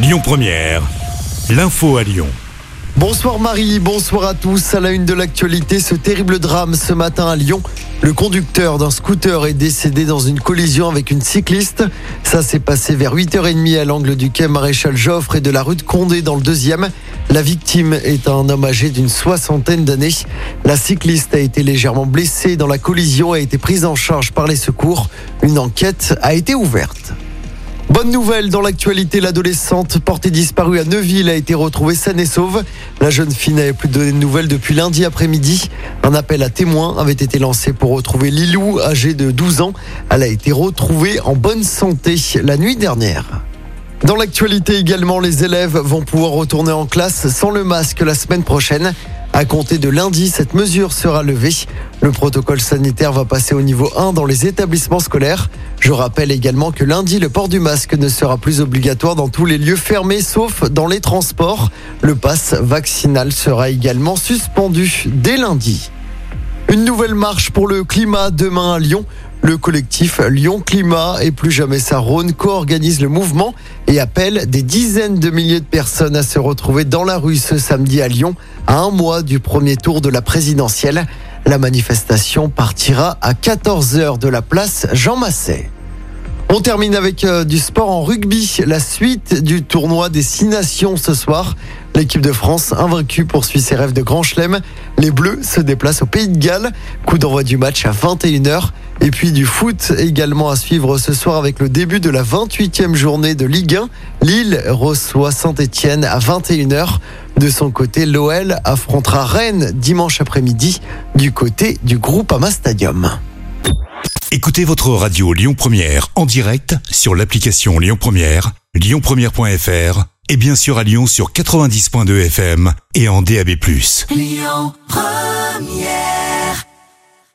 Lyon Première, l'info à Lyon. Bonsoir Marie, bonsoir à tous. À la une de l'actualité, ce terrible drame ce matin à Lyon. Le conducteur d'un scooter est décédé dans une collision avec une cycliste. Ça s'est passé vers 8h30 à l'angle du quai Maréchal Joffre et de la rue de Condé dans le deuxième. La victime est un homme âgé d'une soixantaine d'années. La cycliste a été légèrement blessée dans la collision et a été prise en charge par les secours. Une enquête a été ouverte. Bonne nouvelle dans l'actualité, l'adolescente portée disparue à Neuville a été retrouvée saine et sauve. La jeune fille n'avait plus donné de nouvelles depuis lundi après-midi. Un appel à témoins avait été lancé pour retrouver Lilou, âgée de 12 ans. Elle a été retrouvée en bonne santé la nuit dernière. Dans l'actualité également, les élèves vont pouvoir retourner en classe sans le masque la semaine prochaine. À compter de lundi, cette mesure sera levée. Le protocole sanitaire va passer au niveau 1 dans les établissements scolaires. Je rappelle également que lundi, le port du masque ne sera plus obligatoire dans tous les lieux fermés, sauf dans les transports. Le pass vaccinal sera également suspendu dès lundi. Une nouvelle marche pour le climat demain à Lyon. Le collectif Lyon Climat et plus jamais ça Rhône co-organise le mouvement et appelle des dizaines de milliers de personnes à se retrouver dans la rue ce samedi à Lyon, à un mois du premier tour de la présidentielle. La manifestation partira à 14h de la place Jean Massé. On termine avec euh, du sport en rugby, la suite du tournoi des six nations ce soir. L'équipe de France, invaincue, poursuit ses rêves de grand chelem. Les Bleus se déplacent au Pays de Galles. Coup d'envoi du match à 21h. Et puis du foot également à suivre ce soir avec le début de la 28e journée de Ligue 1. Lille reçoit Saint-Etienne à 21h. De son côté, l'OL affrontera Rennes dimanche après-midi du côté du groupe Ama Stadium. Écoutez votre radio Lyon Première en direct sur l'application Lyon Première, lyonpremière.fr et bien sûr à Lyon sur 90.2 FM et en DAB+. Lyon Première